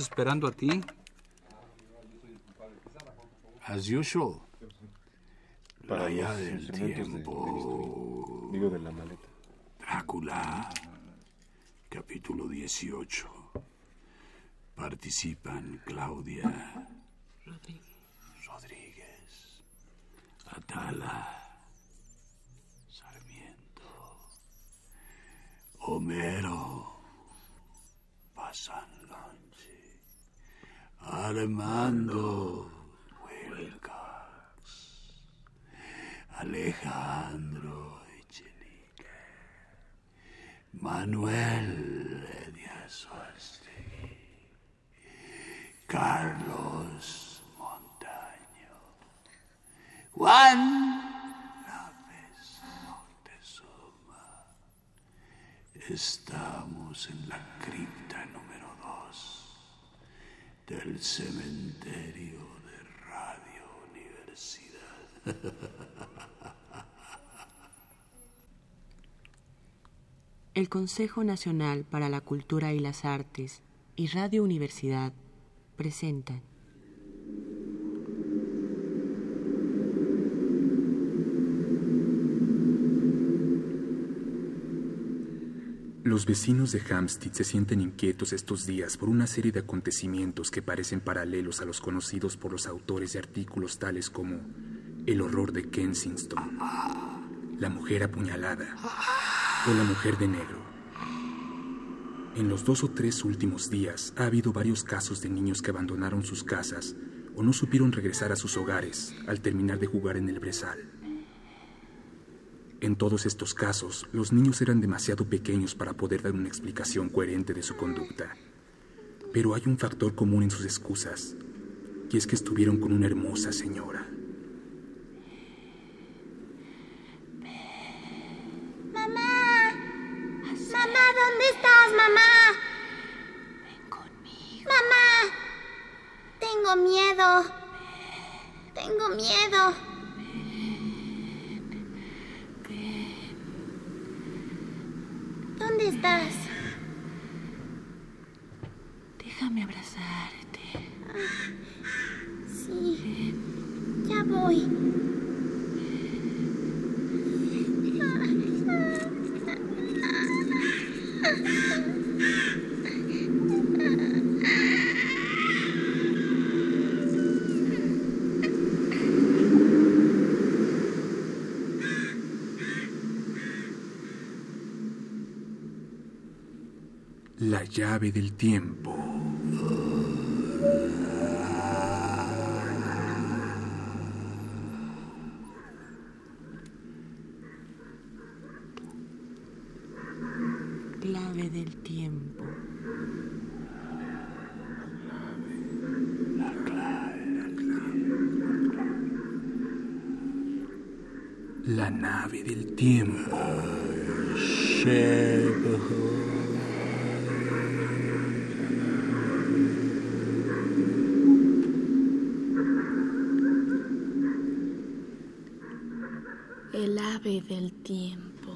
esperando a ti. As usual. Para allá del instrumentos de- tiempo. Digo, de la maleta. Drácula. Capítulo 18. Participan Claudia. Rodríguez. Atala. Sarmiento. Homero. Pasanlonchi. Armando. Wilcox. Alejandro Echenique. Manuel Ediazuastegui. Carlos Montaño. Juan López Moctezuma. Estamos en la cripta número 2 del cementerio de Radio Universidad. El Consejo Nacional para la Cultura y las Artes y Radio Universidad presentan Los vecinos de Hampstead se sienten inquietos estos días por una serie de acontecimientos que parecen paralelos a los conocidos por los autores de artículos tales como El horror de Kensington, La mujer apuñalada o La mujer de negro. En los dos o tres últimos días ha habido varios casos de niños que abandonaron sus casas o no supieron regresar a sus hogares al terminar de jugar en el brezal. En todos estos casos, los niños eran demasiado pequeños para poder dar una explicación coherente de su conducta. Pero hay un factor común en sus excusas, y es que estuvieron con una hermosa señora. Mamá. Mamá, ¿dónde estás, mamá? Ven conmigo. Mamá. Tengo miedo. Tengo miedo. ¿Dónde estás? Déjame abrazarte. Sí. Ya voy. llave del tiempo. Clave del tiempo. La nave del tiempo. Del tiempo.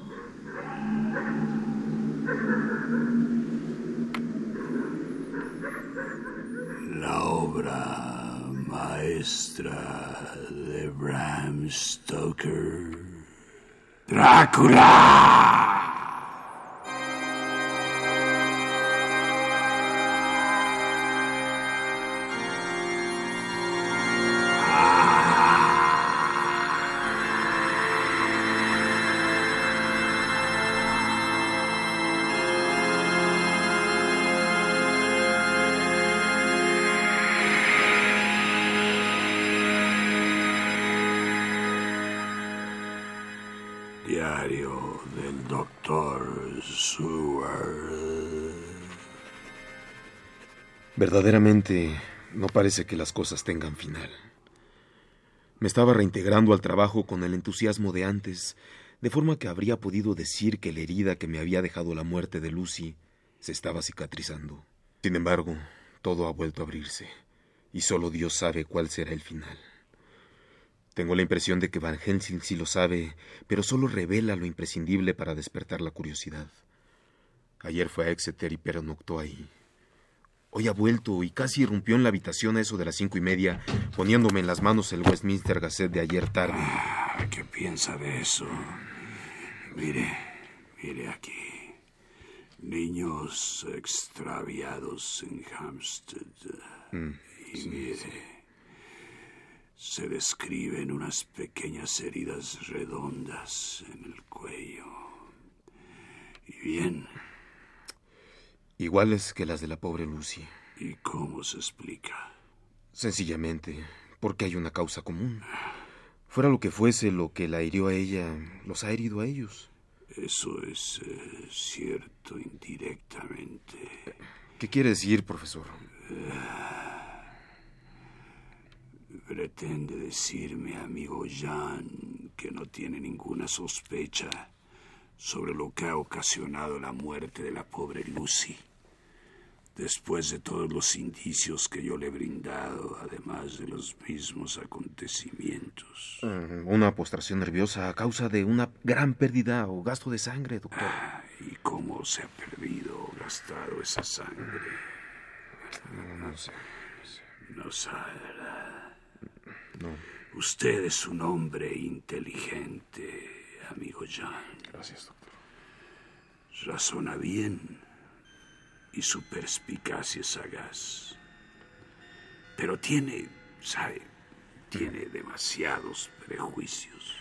La obra maestra de Bram Stoker. Drácula. Verdaderamente, no parece que las cosas tengan final. Me estaba reintegrando al trabajo con el entusiasmo de antes, de forma que habría podido decir que la herida que me había dejado la muerte de Lucy se estaba cicatrizando. Sin embargo, todo ha vuelto a abrirse, y solo Dios sabe cuál será el final. Tengo la impresión de que Van Helsing sí lo sabe, pero solo revela lo imprescindible para despertar la curiosidad. Ayer fue a Exeter y pernoctó ahí. Hoy ha vuelto y casi irrumpió en la habitación a eso de las cinco y media, poniéndome en las manos el Westminster Gazette de ayer tarde. Ah, ¿Qué piensa de eso? Mire, mire aquí. Niños extraviados en Hampstead. y mire, se describen unas pequeñas heridas redondas en el cuello. Y bien, Iguales que las de la pobre Lucy. ¿y cómo se explica? Sencillamente, porque hay una causa común. Fuera lo que fuese lo que la hirió a ella, los ha herido a ellos. Eso es eh, cierto indirectamente. ¿Qué quiere decir, profesor? Pretende decirme, amigo Jean, que no tiene ninguna sospecha sobre lo que ha ocasionado la muerte de la pobre Lucy. Después de todos los indicios que yo le he brindado, además de los mismos acontecimientos. Mm, Una postración nerviosa a causa de una gran pérdida o gasto de sangre, doctor. ¿Y cómo se ha perdido o gastado esa sangre? No, no sé. No sabe, ¿verdad? No. Usted es un hombre inteligente, amigo Jean. Gracias, doctor. Razona bien y su perspicacia es sagaz. Pero tiene, sabe, tiene demasiados prejuicios.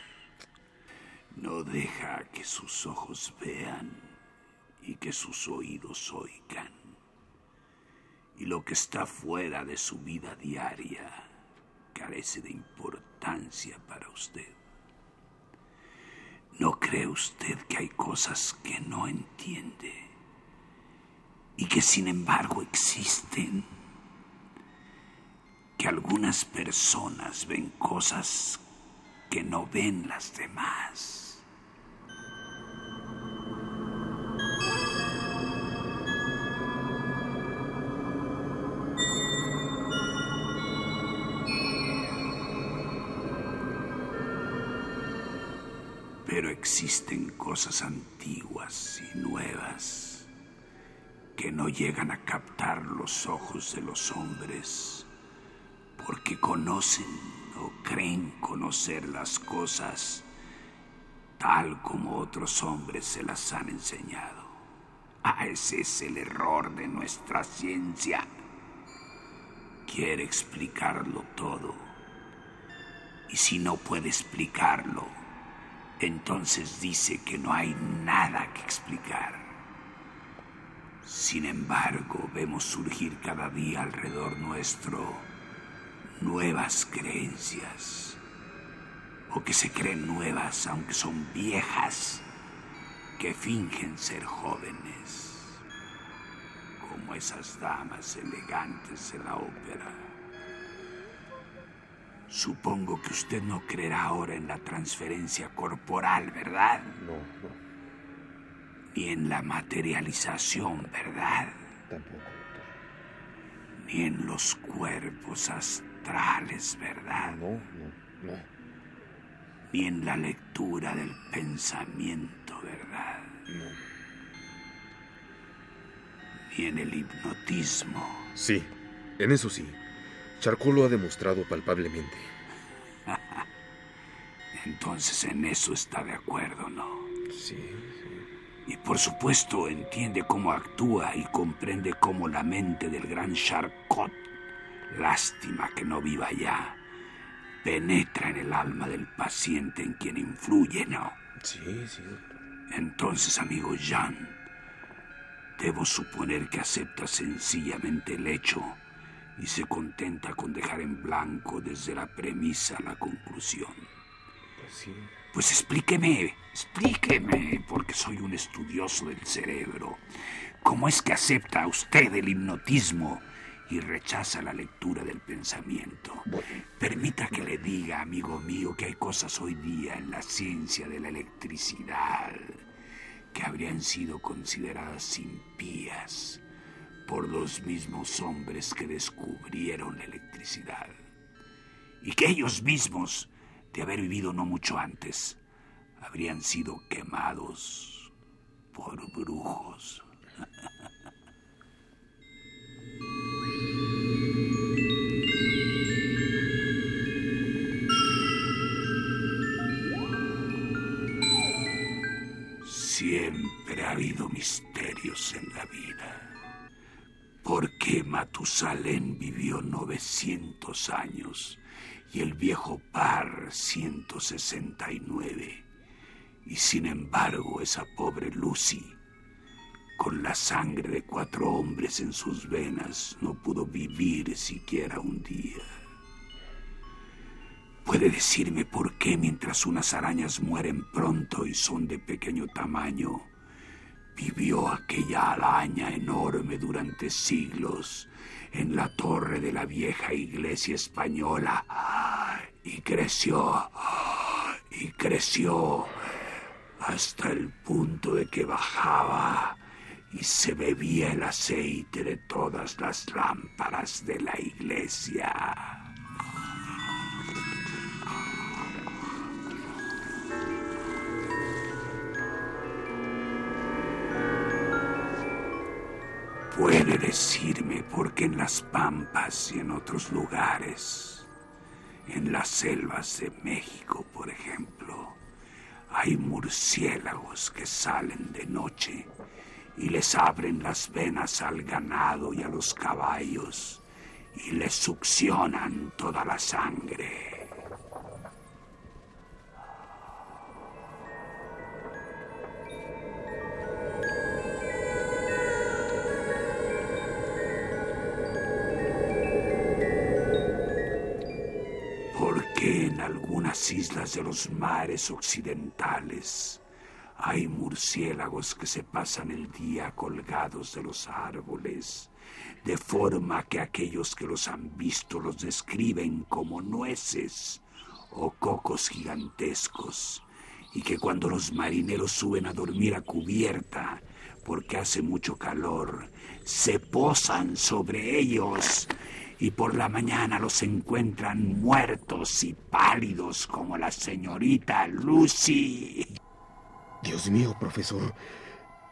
No deja que sus ojos vean y que sus oídos oigan. Y lo que está fuera de su vida diaria carece de importancia para usted. ¿No cree usted que hay cosas que no entiende y que sin embargo existen? Que algunas personas ven cosas que no ven las demás. Cosas antiguas y nuevas que no llegan a captar los ojos de los hombres porque conocen o creen conocer las cosas tal como otros hombres se las han enseñado. Ah, ese es el error de nuestra ciencia. Quiere explicarlo todo. Y si no puede explicarlo, entonces dice que no hay nada que explicar. Sin embargo, vemos surgir cada día alrededor nuestro nuevas creencias, o que se creen nuevas aunque son viejas, que fingen ser jóvenes, como esas damas elegantes de la ópera. Supongo que usted no creerá ahora en la transferencia corporal, ¿verdad? No, no, Ni en la materialización, ¿verdad? tampoco, doctor. Ni en los cuerpos astrales, ¿verdad? No, no, no, Ni en la lectura del pensamiento, ¿verdad? no. Ni en el hipnotismo. Sí, en eso sí. Charcot lo ha demostrado palpablemente. Entonces en eso está de acuerdo, ¿no? Sí, Y por supuesto entiende cómo actúa y comprende cómo la mente del gran Charcot, lástima que no viva ya, penetra en el alma del paciente en quien influye, ¿no? sí, sí. Entonces, amigo Jean, debo suponer que acepta sencillamente el hecho y se contenta con dejar en blanco desde la premisa a la conclusión. Pues sí. Pues explíqueme, explíqueme, porque soy un estudioso del cerebro. ¿Cómo es que acepta usted el hipnotismo y rechaza la lectura del pensamiento? Permita que le diga, amigo mío, que hay cosas hoy día en la ciencia de la electricidad que habrían sido consideradas impías por los mismos hombres que descubrieron la electricidad. Y que ellos mismos, de haber vivido no mucho antes, habrían sido quemados por brujos. Siempre ha habido misterios en la vida. ¿Por qué Matusalén vivió 900 años y el viejo Par 169? Y sin embargo esa pobre Lucy, con la sangre de cuatro hombres en sus venas, no pudo vivir siquiera un día. ¿Puede decirme por qué mientras unas arañas mueren pronto y son de pequeño tamaño, vivió aquella araña enorme durante siglos en la torre de la vieja iglesia española y creció y creció hasta el punto de que bajaba y se bebía el aceite de todas las lámparas de la iglesia. Puede decirme por qué en las pampas y en otros lugares, en las selvas de México, por ejemplo, hay murciélagos que salen de noche y les abren las venas al ganado y a los caballos y les succionan toda la sangre. Algunas islas de los mares occidentales. Hay murciélagos que se pasan el día colgados de los árboles, de forma que aquellos que los han visto los describen como nueces o cocos gigantescos, y que cuando los marineros suben a dormir a cubierta, porque hace mucho calor, se posan sobre ellos y por la mañana los encuentran muertos y pálidos como la señorita Lucy. Dios mío, profesor.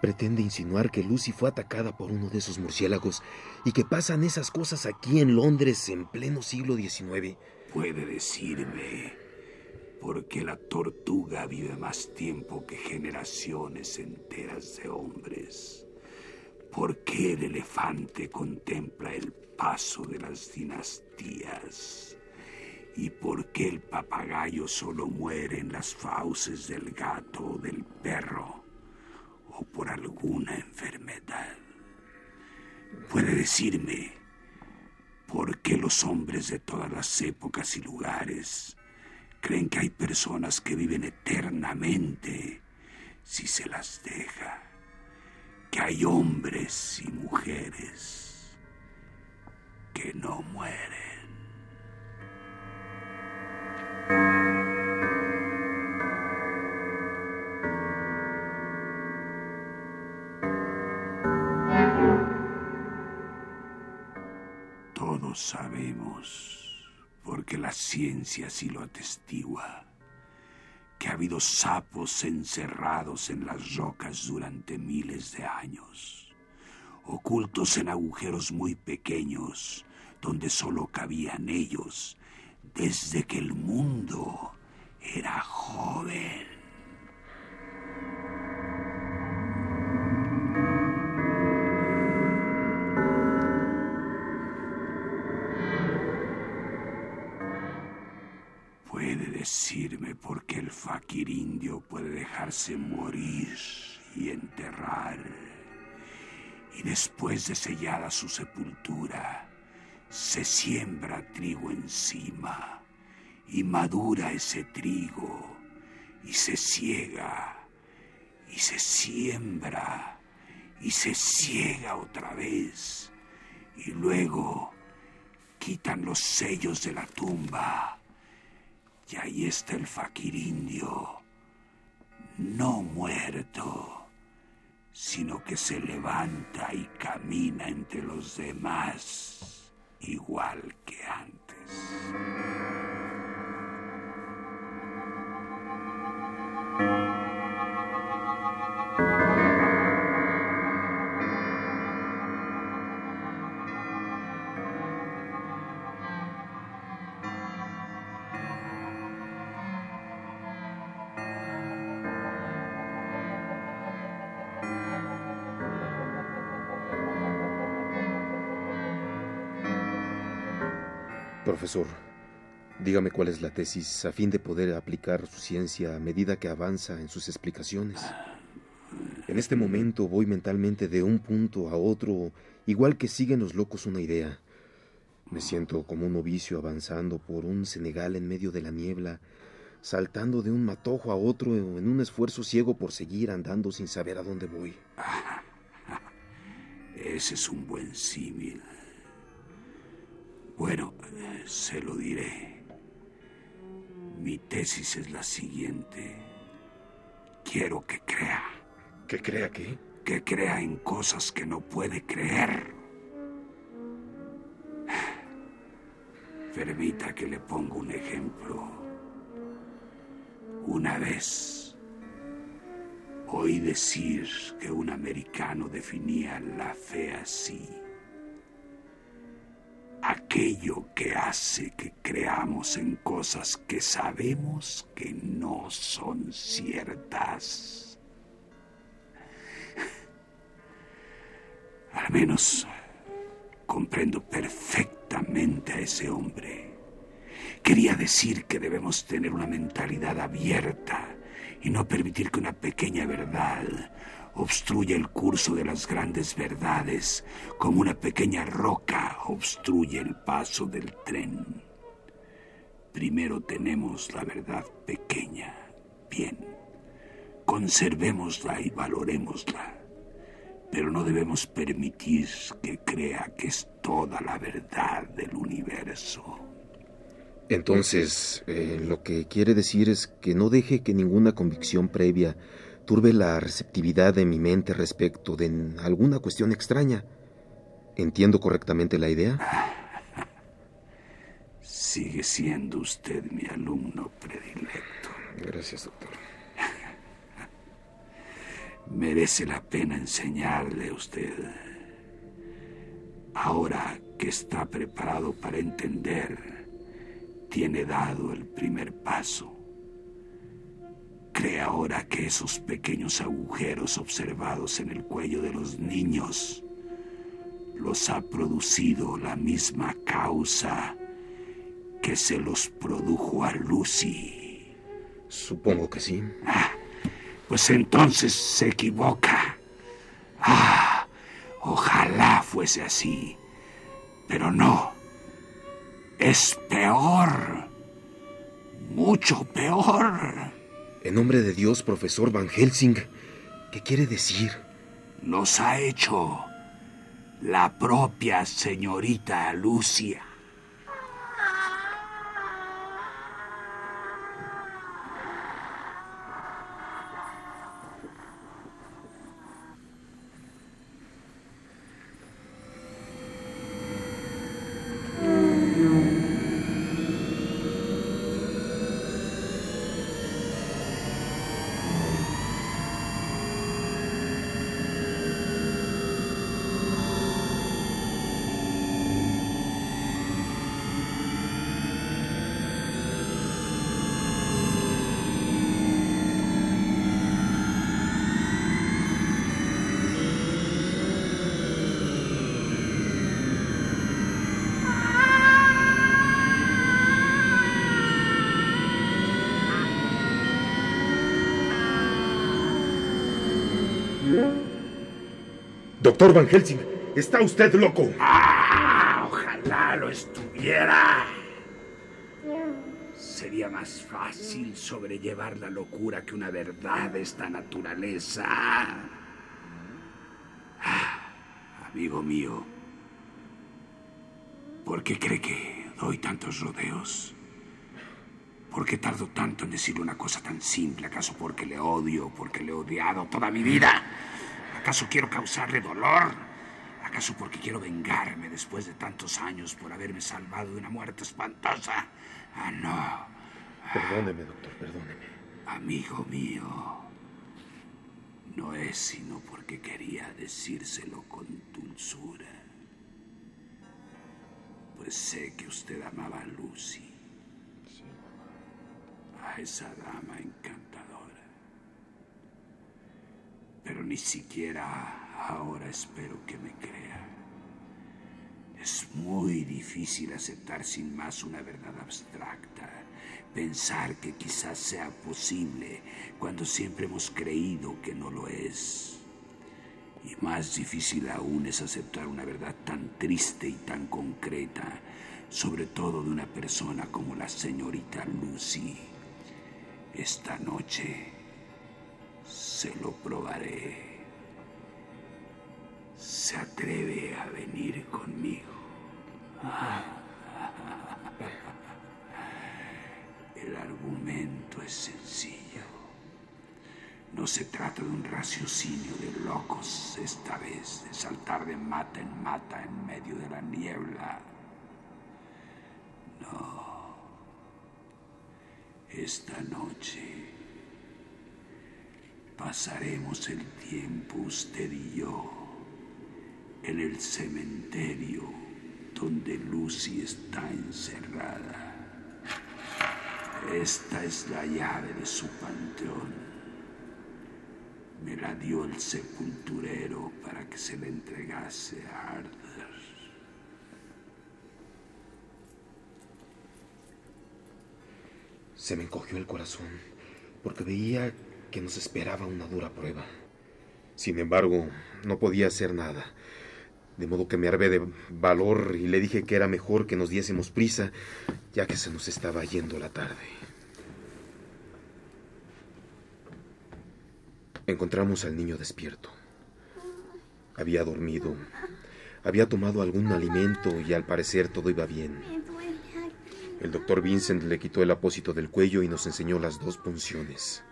¿Pretende insinuar que Lucy fue atacada por uno de esos murciélagos y que pasan esas cosas aquí en Londres en pleno siglo XIX? Puede decirme por qué la tortuga vive más tiempo que generaciones enteras de hombres. ¿Por qué el elefante contempla el paso de las dinastías. Y por qué el papagayo solo muere en las fauces del gato o del perro o por alguna enfermedad. Puede decirme por qué los hombres de todas las épocas y lugares creen que hay personas que viven eternamente si se las deja, que hay hombres y mujeres que no mueren. Todos sabemos, porque la ciencia así lo atestigua, que ha habido sapos encerrados en las rocas durante miles de años ocultos en agujeros muy pequeños, donde solo cabían ellos, desde que el mundo era joven. Puede decirme por qué el fakir indio puede dejarse morir y enterrar y después de sellada su sepultura, se siembra trigo encima, y madura ese trigo, y se ciega, y se siembra, y se ciega otra vez, y luego quitan los sellos de la tumba, y ahí está el fakir indio, no muerto sino que se levanta y camina entre los demás igual que antes. Profesor, dígame cuál es la tesis a fin de poder aplicar su ciencia a medida que avanza en sus explicaciones. En este momento voy mentalmente de un punto a otro, igual que siguen los locos una idea. Me siento como un novicio avanzando por un Senegal en medio de la niebla, saltando de un matojo a otro en un esfuerzo ciego por seguir andando sin saber a dónde voy. Ese es un buen símil. Bueno, se lo diré. Mi tesis es la siguiente. Quiero que crea. ¿Que crea qué? Que crea en cosas que no puede creer. Permita que le ponga un ejemplo. Una vez oí decir que un americano definía la fe así. Aquello que hace que creamos en cosas que sabemos que no son ciertas. Al menos comprendo perfectamente a ese hombre. Quería decir que debemos tener una mentalidad abierta y no permitir que una pequeña verdad obstruya el curso de las grandes verdades como una pequeña roca obstruye el paso del tren. Primero tenemos la verdad pequeña. Bien, conservémosla y valorémosla. Pero no debemos permitir que crea que es toda la verdad del universo. Entonces, eh, lo que quiere decir es que no deje que ninguna convicción previa turbe la receptividad de mi mente respecto de alguna cuestión extraña. ¿Entiendo correctamente la idea? Sigue siendo usted mi alumno predilecto. Gracias, doctor. Merece la pena enseñarle a usted. Ahora que está preparado para entender tiene dado el primer paso. Cree ahora que esos pequeños agujeros observados en el cuello de los niños los ha producido la misma causa que se los produjo a Lucy. Supongo que sí. Ah, pues entonces se equivoca. Ah, ojalá fuese así. Pero no. Es peor. Mucho peor. En nombre de Dios, profesor Van Helsing, ¿qué quiere decir? Nos ha hecho la propia señorita Lucia. Doctor Van Helsing, está usted loco. ¡Ah! Ojalá lo estuviera. Sería más fácil sobrellevar la locura que una verdad de esta naturaleza. Ah, amigo mío, ¿por qué cree que doy tantos rodeos? ¿Por qué tardo tanto en decirle una cosa tan simple? ¿Acaso porque le odio, porque le he odiado toda mi vida? ¿Acaso quiero causarle dolor? ¿Acaso porque quiero vengarme después de tantos años por haberme salvado de una muerte espantosa? Ah, no. Perdóneme, doctor, perdóneme. Amigo mío, no es sino porque quería decírselo con dulzura. Pues sé que usted amaba a Lucy. A esa dama encantadora. Pero ni siquiera ahora espero que me crea. Es muy difícil aceptar sin más una verdad abstracta, pensar que quizás sea posible cuando siempre hemos creído que no lo es. Y más difícil aún es aceptar una verdad tan triste y tan concreta, sobre todo de una persona como la señorita Lucy. Esta noche se lo probaré. Se atreve a venir conmigo. El argumento es sencillo. No se trata de un raciocinio de locos esta vez, de saltar de mata en mata en medio de la niebla. No. Esta noche pasaremos el tiempo usted y yo en el cementerio donde Lucy está encerrada. Esta es la llave de su panteón. Me la dio el sepulturero para que se la entregase a Arthur. Se me encogió el corazón porque veía que nos esperaba una dura prueba. Sin embargo, no podía hacer nada. De modo que me arvé de valor y le dije que era mejor que nos diésemos prisa, ya que se nos estaba yendo la tarde. Encontramos al niño despierto. Había dormido, había tomado algún alimento y al parecer todo iba bien. El doctor Vincent le quitó el apósito del cuello y nos enseñó las dos punciones.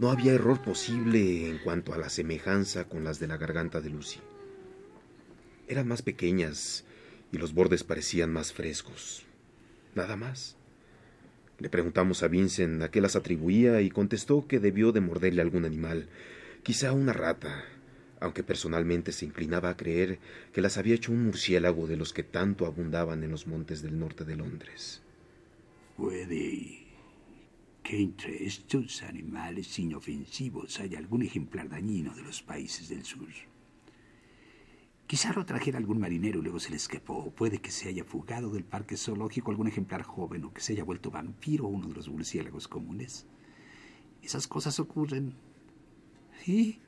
No había error posible en cuanto a la semejanza con las de la garganta de Lucy. Eran más pequeñas y los bordes parecían más frescos. Nada más. Le preguntamos a Vincent a qué las atribuía y contestó que debió de morderle algún animal, quizá una rata, aunque personalmente se inclinaba a creer que las había hecho un murciélago de los que tanto abundaban en los montes del norte de Londres. Puede que entre estos animales inofensivos haya algún ejemplar dañino de los países del sur. Quizá lo trajera algún marinero y luego se le escapó. Puede que se haya fugado del parque zoológico algún ejemplar joven o que se haya vuelto vampiro uno de los murciélagos comunes. Esas cosas ocurren. Sí.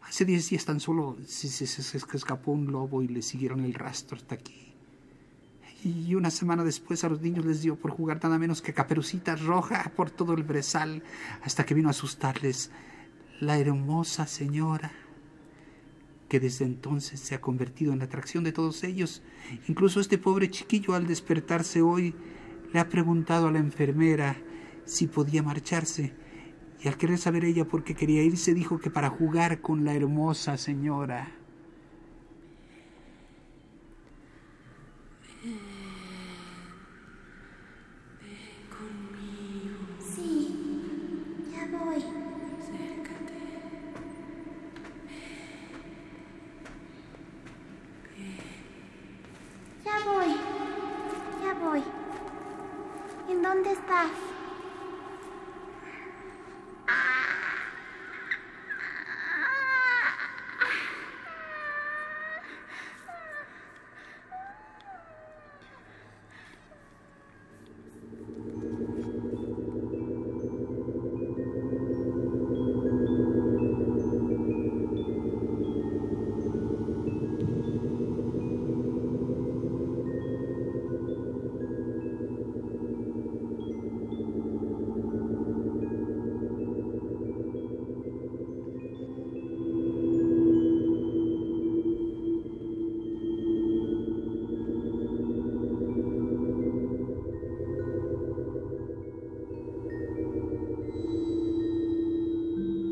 Hace diez días tan solo se, se, se escapó un lobo y le siguieron el rastro hasta aquí. Y una semana después a los niños les dio por jugar nada menos que caperucita roja por todo el brezal hasta que vino a asustarles la hermosa señora que desde entonces se ha convertido en la atracción de todos ellos. Incluso este pobre chiquillo al despertarse hoy le ha preguntado a la enfermera si podía marcharse y al querer saber ella por qué quería irse dijo que para jugar con la hermosa señora.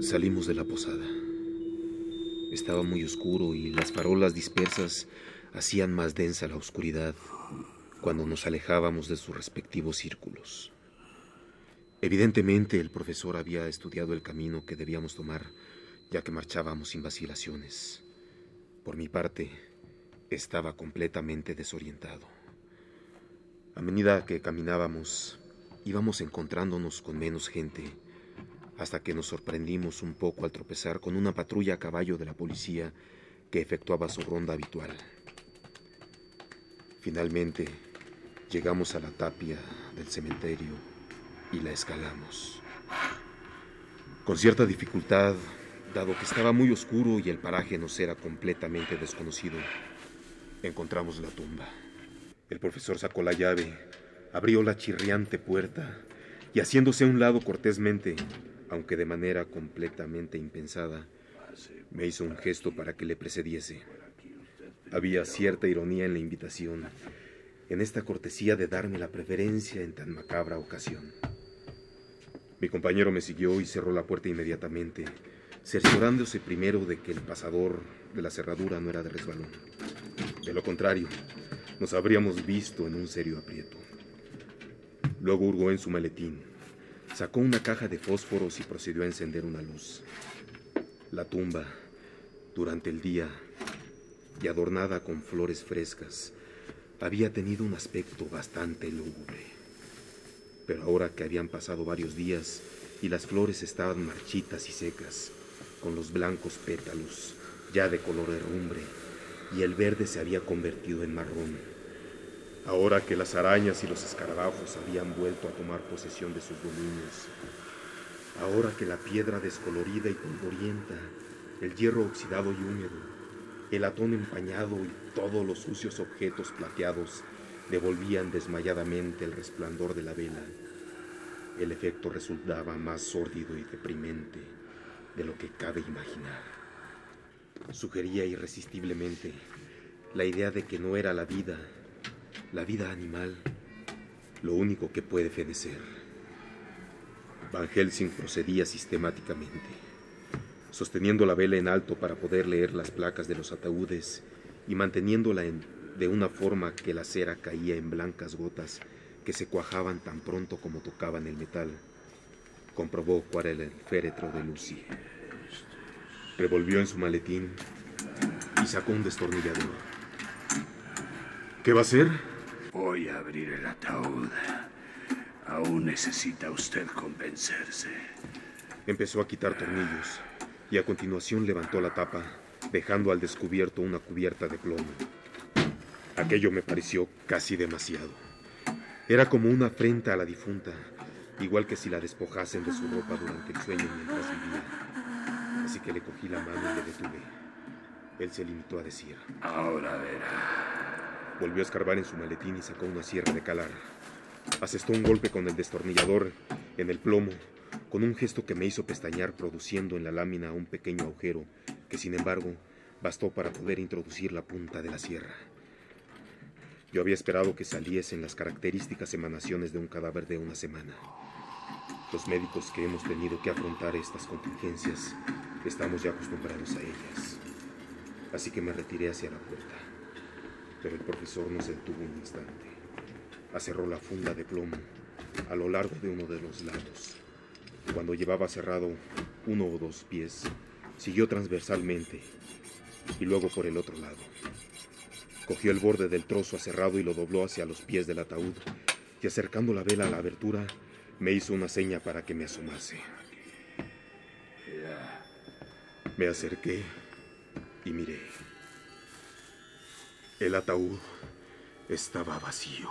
Salimos de la posada. Estaba muy oscuro y las farolas dispersas hacían más densa la oscuridad cuando nos alejábamos de sus respectivos círculos. Evidentemente el profesor había estudiado el camino que debíamos tomar, ya que marchábamos sin vacilaciones. Por mi parte, estaba completamente desorientado. A medida que caminábamos, íbamos encontrándonos con menos gente hasta que nos sorprendimos un poco al tropezar con una patrulla a caballo de la policía que efectuaba su ronda habitual. Finalmente, llegamos a la tapia del cementerio y la escalamos. Con cierta dificultad, dado que estaba muy oscuro y el paraje nos era completamente desconocido, encontramos la tumba. El profesor sacó la llave, abrió la chirriante puerta y haciéndose a un lado cortésmente, aunque de manera completamente impensada, me hizo un gesto para que le precediese. Había cierta ironía en la invitación, en esta cortesía de darme la preferencia en tan macabra ocasión. Mi compañero me siguió y cerró la puerta inmediatamente, cerciorándose primero de que el pasador de la cerradura no era de resbalón. De lo contrario, nos habríamos visto en un serio aprieto. Luego hurgó en su maletín, sacó una caja de fósforos y procedió a encender una luz. La tumba, durante el día, y adornada con flores frescas, había tenido un aspecto bastante lúgubre. Pero ahora que habían pasado varios días y las flores estaban marchitas y secas, con los blancos pétalos ya de color herrumbre, y el verde se había convertido en marrón. Ahora que las arañas y los escarabajos habían vuelto a tomar posesión de sus dominios, ahora que la piedra descolorida y polvorienta, el hierro oxidado y húmedo, el latón empañado y todos los sucios objetos plateados devolvían desmayadamente el resplandor de la vela. El efecto resultaba más sórdido y deprimente de lo que cabe imaginar. Sugería irresistiblemente la idea de que no era la vida, la vida animal, lo único que puede fenecer. Van Helsing procedía sistemáticamente sosteniendo la vela en alto para poder leer las placas de los ataúdes y manteniéndola en, de una forma que la cera caía en blancas gotas que se cuajaban tan pronto como tocaban el metal. Comprobó cuál era el féretro de Lucy. Revolvió en su maletín y sacó un destornillador. ¿Qué va a hacer? Voy a abrir el ataúd. Aún necesita usted convencerse. Empezó a quitar tornillos y a continuación levantó la tapa, dejando al descubierto una cubierta de plomo. Aquello me pareció casi demasiado. Era como una afrenta a la difunta, igual que si la despojasen de su ropa durante el sueño mientras vivía. Así que le cogí la mano y le detuve. Él se limitó a decir. Ahora verá. Volvió a escarbar en su maletín y sacó una sierra de calar. Asestó un golpe con el destornillador en el plomo con un gesto que me hizo pestañear produciendo en la lámina un pequeño agujero que sin embargo bastó para poder introducir la punta de la sierra. Yo había esperado que saliesen las características emanaciones de un cadáver de una semana. Los médicos que hemos tenido que afrontar estas contingencias estamos ya acostumbrados a ellas. Así que me retiré hacia la puerta. Pero el profesor no se detuvo un instante. Acerró la funda de plomo a lo largo de uno de los lados cuando llevaba cerrado uno o dos pies, siguió transversalmente y luego por el otro lado. Cogió el borde del trozo aserrado y lo dobló hacia los pies del ataúd y acercando la vela a la abertura, me hizo una seña para que me asomase. Me acerqué y miré. El ataúd estaba vacío.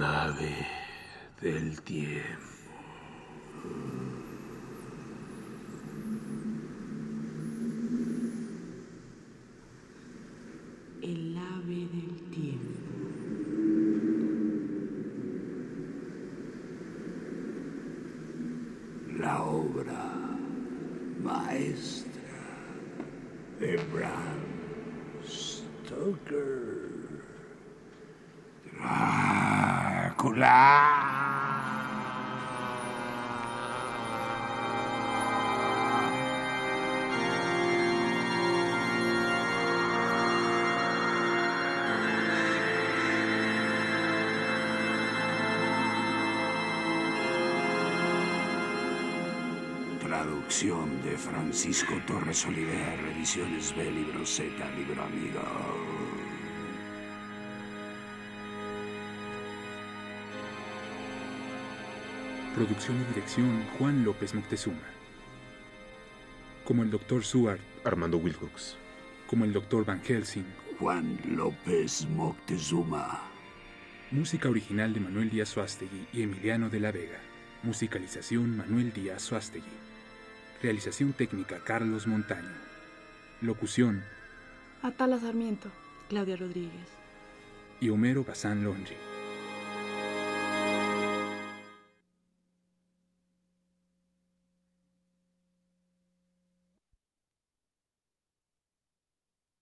Nave del tiempo. Traducción de Francisco Torres Oliver, Ediciones B, Libro Z, Libro Amigo. Producción y dirección Juan López Moctezuma. Como el Dr. Seward, Armando Wilcox. como el Dr. Van Helsing. Juan López Moctezuma. Música original de Manuel Díaz Suástegui y Emiliano de la Vega. Musicalización Manuel Díaz Suástegui. Realización técnica Carlos Montaño. Locución Atala Sarmiento. Claudia Rodríguez. y Homero Bazán Longi.